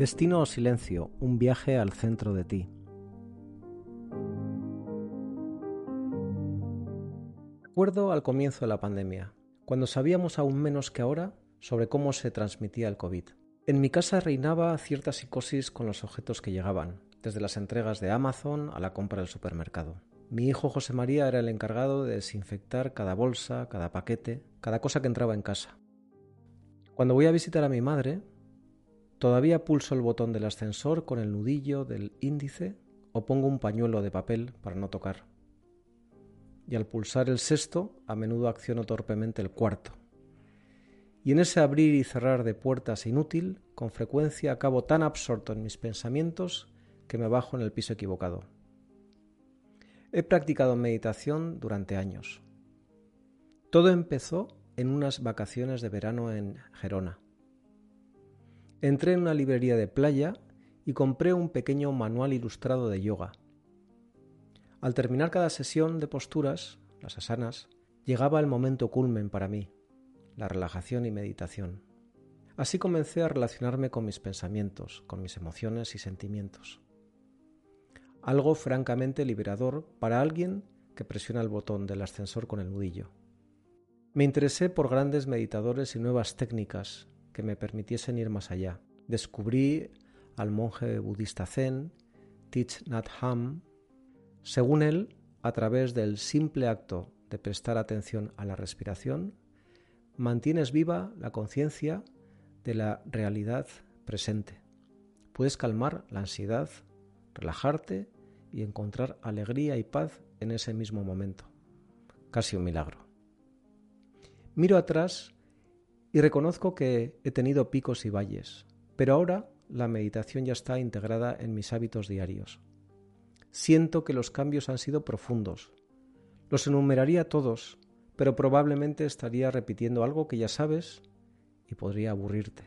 Destino o silencio, un viaje al centro de ti. Recuerdo al comienzo de la pandemia, cuando sabíamos aún menos que ahora sobre cómo se transmitía el COVID. En mi casa reinaba cierta psicosis con los objetos que llegaban, desde las entregas de Amazon a la compra del supermercado. Mi hijo José María era el encargado de desinfectar cada bolsa, cada paquete, cada cosa que entraba en casa. Cuando voy a visitar a mi madre, todavía pulso el botón del ascensor con el nudillo del índice o pongo un pañuelo de papel para no tocar. Y al pulsar el sexto, a menudo acciono torpemente el cuarto. Y en ese abrir y cerrar de puertas inútil, con frecuencia acabo tan absorto en mis pensamientos que me bajo en el piso equivocado. He practicado meditación durante años. Todo empezó en unas vacaciones de verano en Gerona. Entré en una librería de playa y compré un pequeño manual ilustrado de yoga. Al terminar cada sesión de posturas, las asanas, llegaba el momento culmen para mí, la relajación y meditación. Así comencé a relacionarme con mis pensamientos, con mis emociones y sentimientos algo francamente liberador para alguien que presiona el botón del ascensor con el nudillo. Me interesé por grandes meditadores y nuevas técnicas me permitiesen ir más allá. Descubrí al monje budista zen, Thich Nhat Hanh. Según él, a través del simple acto de prestar atención a la respiración, mantienes viva la conciencia de la realidad presente. Puedes calmar la ansiedad, relajarte y encontrar alegría y paz en ese mismo momento. Casi un milagro. Miro atrás y reconozco que he tenido picos y valles, pero ahora la meditación ya está integrada en mis hábitos diarios. Siento que los cambios han sido profundos. Los enumeraría todos, pero probablemente estaría repitiendo algo que ya sabes y podría aburrirte.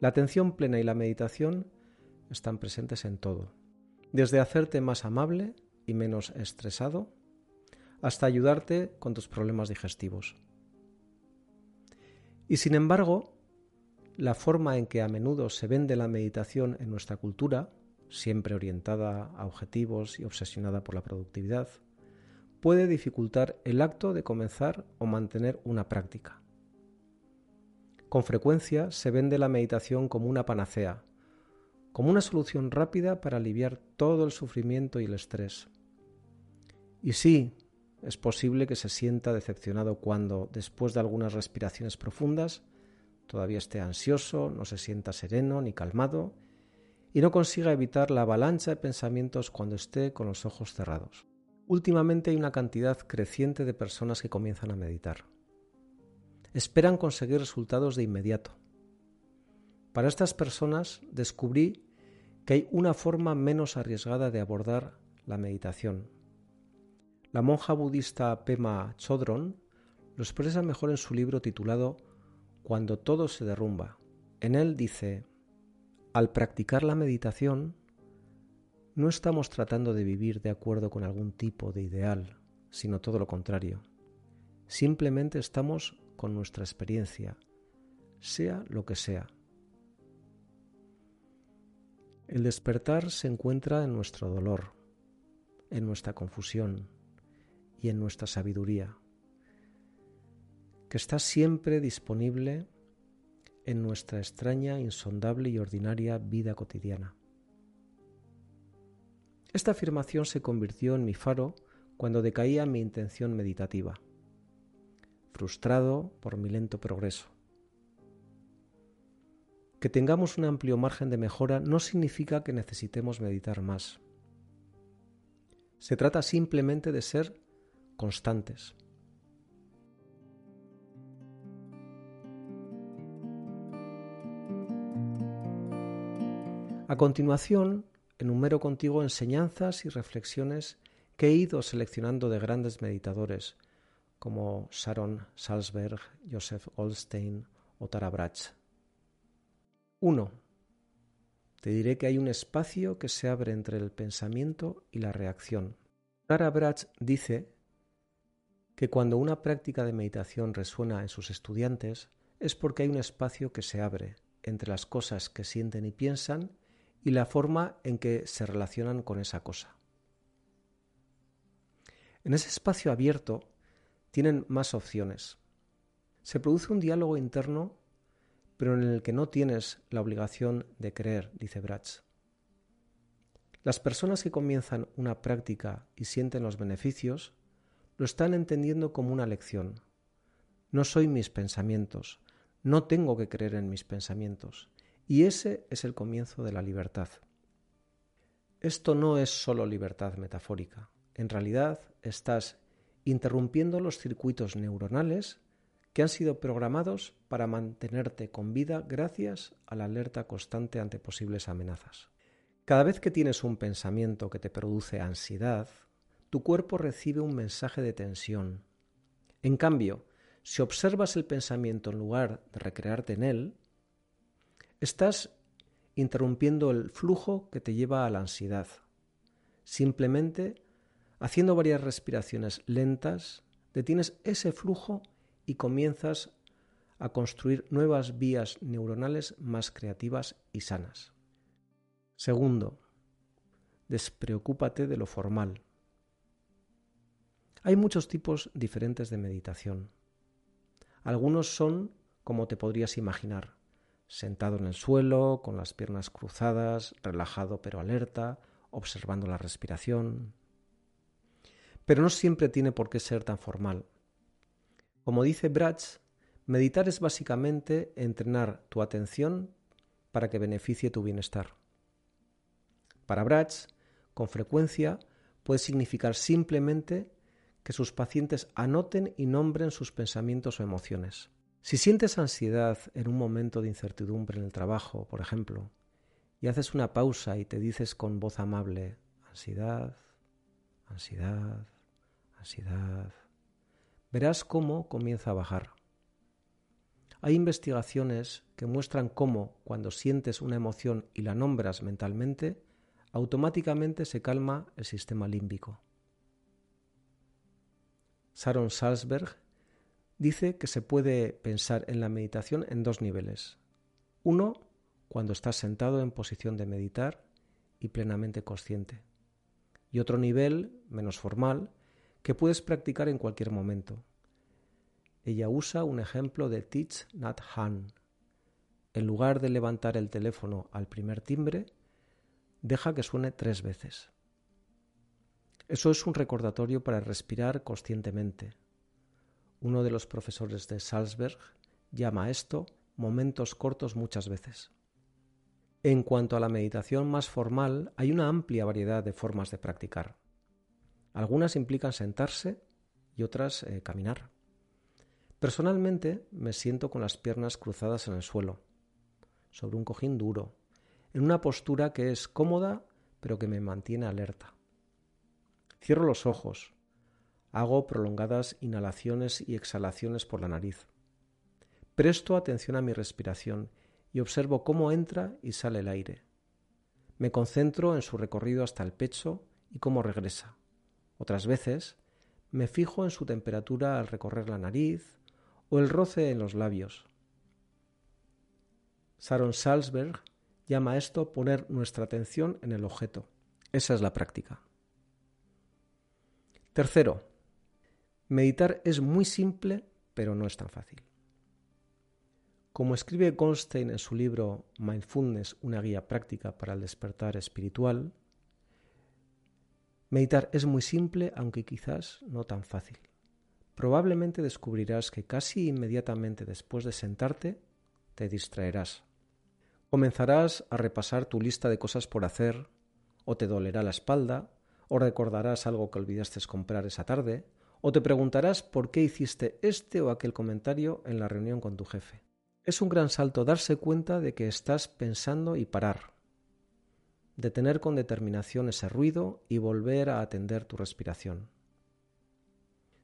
La atención plena y la meditación están presentes en todo, desde hacerte más amable y menos estresado hasta ayudarte con tus problemas digestivos. Y sin embargo, la forma en que a menudo se vende la meditación en nuestra cultura, siempre orientada a objetivos y obsesionada por la productividad, puede dificultar el acto de comenzar o mantener una práctica. Con frecuencia se vende la meditación como una panacea, como una solución rápida para aliviar todo el sufrimiento y el estrés. Y sí, es posible que se sienta decepcionado cuando, después de algunas respiraciones profundas, todavía esté ansioso, no se sienta sereno ni calmado y no consiga evitar la avalancha de pensamientos cuando esté con los ojos cerrados. Últimamente hay una cantidad creciente de personas que comienzan a meditar. Esperan conseguir resultados de inmediato. Para estas personas descubrí que hay una forma menos arriesgada de abordar la meditación. La monja budista Pema Chodron lo expresa mejor en su libro titulado Cuando todo se derrumba. En él dice, al practicar la meditación, no estamos tratando de vivir de acuerdo con algún tipo de ideal, sino todo lo contrario. Simplemente estamos con nuestra experiencia, sea lo que sea. El despertar se encuentra en nuestro dolor, en nuestra confusión y en nuestra sabiduría, que está siempre disponible en nuestra extraña, insondable y ordinaria vida cotidiana. Esta afirmación se convirtió en mi faro cuando decaía mi intención meditativa, frustrado por mi lento progreso. Que tengamos un amplio margen de mejora no significa que necesitemos meditar más. Se trata simplemente de ser constantes. A continuación, enumero contigo enseñanzas y reflexiones que he ido seleccionando de grandes meditadores como Sharon Salzberg, Joseph Goldstein o Tara Brach. 1. Te diré que hay un espacio que se abre entre el pensamiento y la reacción. Tara Brach dice que cuando una práctica de meditación resuena en sus estudiantes es porque hay un espacio que se abre entre las cosas que sienten y piensan y la forma en que se relacionan con esa cosa. En ese espacio abierto tienen más opciones. Se produce un diálogo interno, pero en el que no tienes la obligación de creer, dice Bratz. Las personas que comienzan una práctica y sienten los beneficios lo están entendiendo como una lección. No soy mis pensamientos, no tengo que creer en mis pensamientos, y ese es el comienzo de la libertad. Esto no es solo libertad metafórica. En realidad estás interrumpiendo los circuitos neuronales que han sido programados para mantenerte con vida gracias a la alerta constante ante posibles amenazas. Cada vez que tienes un pensamiento que te produce ansiedad, tu cuerpo recibe un mensaje de tensión. En cambio, si observas el pensamiento en lugar de recrearte en él, estás interrumpiendo el flujo que te lleva a la ansiedad. Simplemente haciendo varias respiraciones lentas, detienes ese flujo y comienzas a construir nuevas vías neuronales más creativas y sanas. Segundo, despreocúpate de lo formal. Hay muchos tipos diferentes de meditación. Algunos son como te podrías imaginar, sentado en el suelo, con las piernas cruzadas, relajado pero alerta, observando la respiración. Pero no siempre tiene por qué ser tan formal. Como dice Bratz, meditar es básicamente entrenar tu atención para que beneficie tu bienestar. Para Bratz, con frecuencia, puede significar simplemente que sus pacientes anoten y nombren sus pensamientos o emociones. Si sientes ansiedad en un momento de incertidumbre en el trabajo, por ejemplo, y haces una pausa y te dices con voz amable, ansiedad, ansiedad, ansiedad, verás cómo comienza a bajar. Hay investigaciones que muestran cómo, cuando sientes una emoción y la nombras mentalmente, automáticamente se calma el sistema límbico. Sharon Salzberg dice que se puede pensar en la meditación en dos niveles. Uno, cuando estás sentado en posición de meditar y plenamente consciente. Y otro nivel, menos formal, que puedes practicar en cualquier momento. Ella usa un ejemplo de Teach Nat Han. En lugar de levantar el teléfono al primer timbre, deja que suene tres veces. Eso es un recordatorio para respirar conscientemente. Uno de los profesores de Salzberg llama esto momentos cortos muchas veces. En cuanto a la meditación más formal, hay una amplia variedad de formas de practicar. Algunas implican sentarse y otras eh, caminar. Personalmente me siento con las piernas cruzadas en el suelo, sobre un cojín duro, en una postura que es cómoda pero que me mantiene alerta. Cierro los ojos, hago prolongadas inhalaciones y exhalaciones por la nariz. Presto atención a mi respiración y observo cómo entra y sale el aire. Me concentro en su recorrido hasta el pecho y cómo regresa. Otras veces me fijo en su temperatura al recorrer la nariz o el roce en los labios. Sharon Salzberg llama esto poner nuestra atención en el objeto. Esa es la práctica. Tercero, meditar es muy simple, pero no es tan fácil. Como escribe Goldstein en su libro Mindfulness, una guía práctica para el despertar espiritual, Meditar es muy simple, aunque quizás no tan fácil. Probablemente descubrirás que casi inmediatamente después de sentarte te distraerás. Comenzarás a repasar tu lista de cosas por hacer, o te dolerá la espalda, o recordarás algo que olvidaste comprar esa tarde, o te preguntarás por qué hiciste este o aquel comentario en la reunión con tu jefe. Es un gran salto darse cuenta de que estás pensando y parar, detener con determinación ese ruido y volver a atender tu respiración.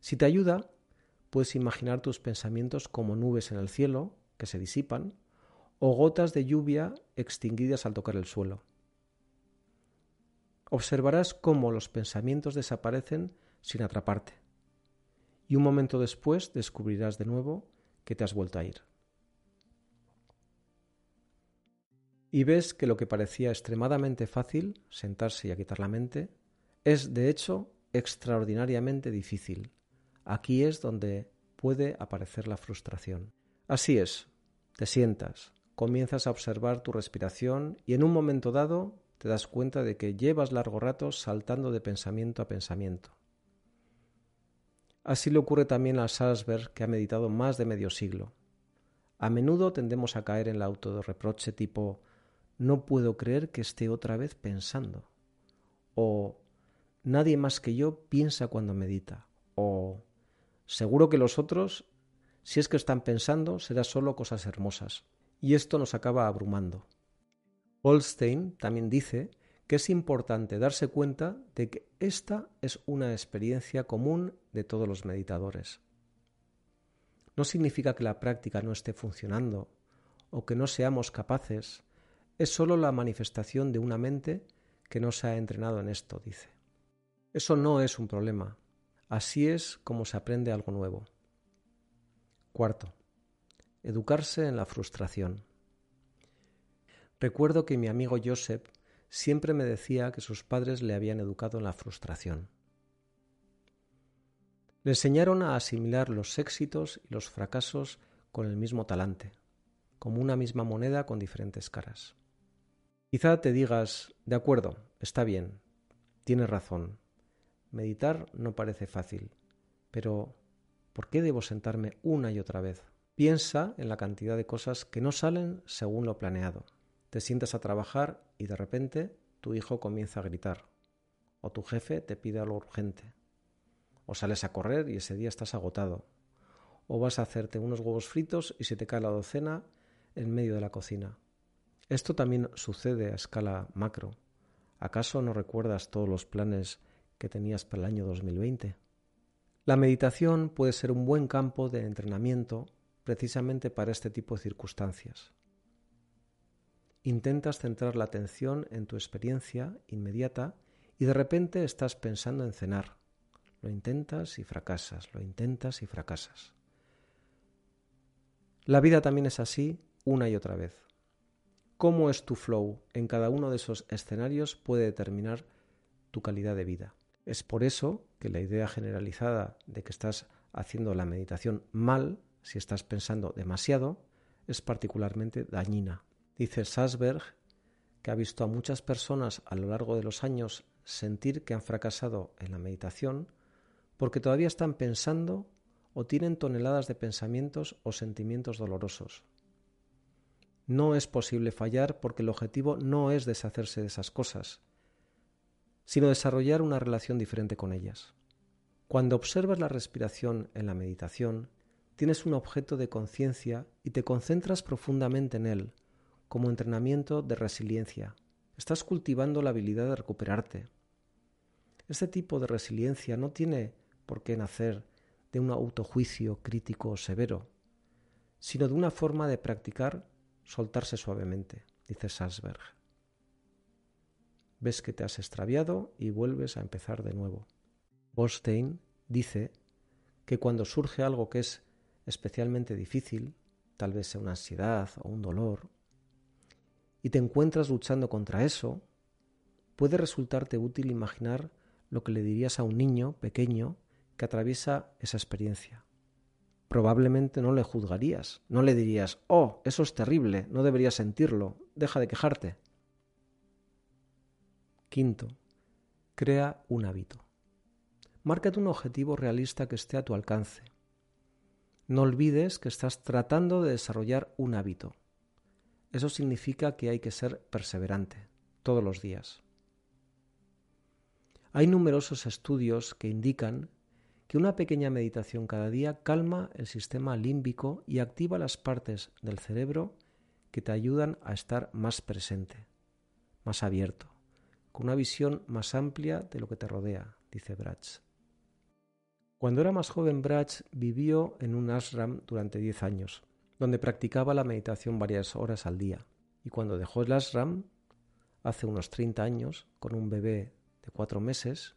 Si te ayuda, puedes imaginar tus pensamientos como nubes en el cielo que se disipan o gotas de lluvia extinguidas al tocar el suelo. Observarás cómo los pensamientos desaparecen sin atraparte y un momento después descubrirás de nuevo que te has vuelto a ir. y ves que lo que parecía extremadamente fácil, sentarse y aquietar la mente, es de hecho extraordinariamente difícil. Aquí es donde puede aparecer la frustración. Así es, te sientas, comienzas a observar tu respiración y en un momento dado te das cuenta de que llevas largo rato saltando de pensamiento a pensamiento. Así le ocurre también a Salzberg, que ha meditado más de medio siglo. A menudo tendemos a caer en el autorreproche tipo no puedo creer que esté otra vez pensando. O nadie más que yo piensa cuando medita. O seguro que los otros, si es que están pensando, será solo cosas hermosas. Y esto nos acaba abrumando. Goldstein también dice que es importante darse cuenta de que esta es una experiencia común de todos los meditadores. No significa que la práctica no esté funcionando o que no seamos capaces, es sólo la manifestación de una mente que no se ha entrenado en esto, dice. Eso no es un problema, así es como se aprende algo nuevo. Cuarto, educarse en la frustración. Recuerdo que mi amigo Joseph siempre me decía que sus padres le habían educado en la frustración. Le enseñaron a asimilar los éxitos y los fracasos con el mismo talante, como una misma moneda con diferentes caras. Quizá te digas, de acuerdo, está bien, tienes razón, meditar no parece fácil, pero ¿por qué debo sentarme una y otra vez? Piensa en la cantidad de cosas que no salen según lo planeado te sientas a trabajar y de repente tu hijo comienza a gritar, o tu jefe te pide algo urgente, o sales a correr y ese día estás agotado, o vas a hacerte unos huevos fritos y se te cae la docena en medio de la cocina. Esto también sucede a escala macro. ¿Acaso no recuerdas todos los planes que tenías para el año 2020? La meditación puede ser un buen campo de entrenamiento precisamente para este tipo de circunstancias. Intentas centrar la atención en tu experiencia inmediata y de repente estás pensando en cenar. Lo intentas y fracasas, lo intentas y fracasas. La vida también es así una y otra vez. Cómo es tu flow en cada uno de esos escenarios puede determinar tu calidad de vida. Es por eso que la idea generalizada de que estás haciendo la meditación mal, si estás pensando demasiado, es particularmente dañina. Dice Salzberg que ha visto a muchas personas a lo largo de los años sentir que han fracasado en la meditación porque todavía están pensando o tienen toneladas de pensamientos o sentimientos dolorosos. No es posible fallar porque el objetivo no es deshacerse de esas cosas, sino desarrollar una relación diferente con ellas. Cuando observas la respiración en la meditación, tienes un objeto de conciencia y te concentras profundamente en él, como entrenamiento de resiliencia. Estás cultivando la habilidad de recuperarte. Este tipo de resiliencia no tiene por qué nacer de un autojuicio crítico o severo, sino de una forma de practicar soltarse suavemente, dice Salzberg. Ves que te has extraviado y vuelves a empezar de nuevo. Bostein dice que cuando surge algo que es especialmente difícil, tal vez sea una ansiedad o un dolor y te encuentras luchando contra eso, puede resultarte útil imaginar lo que le dirías a un niño pequeño que atraviesa esa experiencia. Probablemente no le juzgarías, no le dirías, oh, eso es terrible, no deberías sentirlo, deja de quejarte. Quinto, crea un hábito. Márcate un objetivo realista que esté a tu alcance. No olvides que estás tratando de desarrollar un hábito. Eso significa que hay que ser perseverante todos los días. Hay numerosos estudios que indican que una pequeña meditación cada día calma el sistema límbico y activa las partes del cerebro que te ayudan a estar más presente, más abierto, con una visión más amplia de lo que te rodea, dice Brach. Cuando era más joven, Brach vivió en un ashram durante diez años donde practicaba la meditación varias horas al día. Y cuando dejó el ashram, hace unos 30 años, con un bebé de cuatro meses,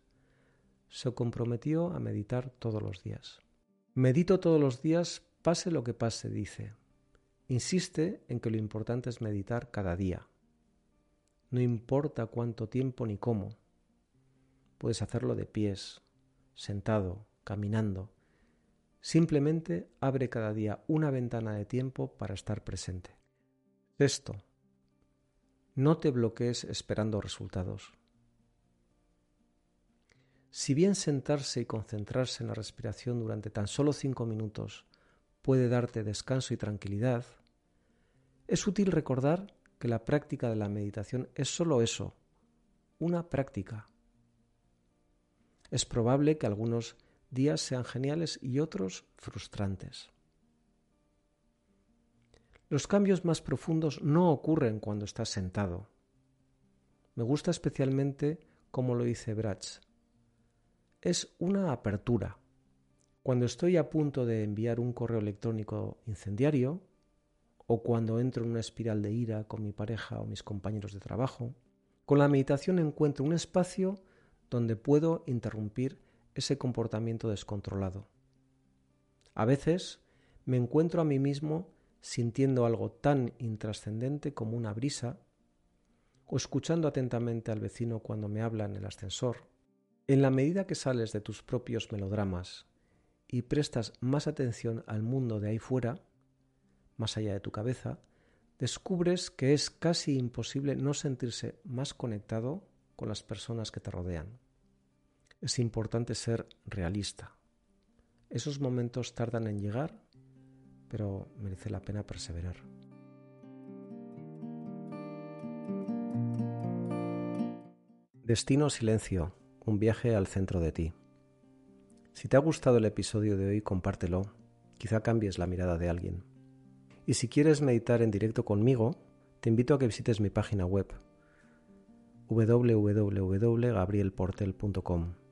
se comprometió a meditar todos los días. Medito todos los días, pase lo que pase, dice. Insiste en que lo importante es meditar cada día, no importa cuánto tiempo ni cómo. Puedes hacerlo de pies, sentado, caminando. Simplemente abre cada día una ventana de tiempo para estar presente. Sexto, no te bloquees esperando resultados. Si bien sentarse y concentrarse en la respiración durante tan solo cinco minutos puede darte descanso y tranquilidad, es útil recordar que la práctica de la meditación es solo eso, una práctica. Es probable que algunos días sean geniales y otros frustrantes. Los cambios más profundos no ocurren cuando estás sentado. Me gusta especialmente cómo lo dice Bratz es una apertura. Cuando estoy a punto de enviar un correo electrónico incendiario, o cuando entro en una espiral de ira con mi pareja o mis compañeros de trabajo, con la meditación encuentro un espacio donde puedo interrumpir ese comportamiento descontrolado. A veces me encuentro a mí mismo sintiendo algo tan intrascendente como una brisa, o escuchando atentamente al vecino cuando me habla en el ascensor, en la medida que sales de tus propios melodramas y prestas más atención al mundo de ahí fuera, más allá de tu cabeza, descubres que es casi imposible no sentirse más conectado con las personas que te rodean. Es importante ser realista. Esos momentos tardan en llegar, pero merece la pena perseverar. Destino Silencio un viaje al centro de ti. Si te ha gustado el episodio de hoy, compártelo, quizá cambies la mirada de alguien. Y si quieres meditar en directo conmigo, te invito a que visites mi página web www.gabrielportel.com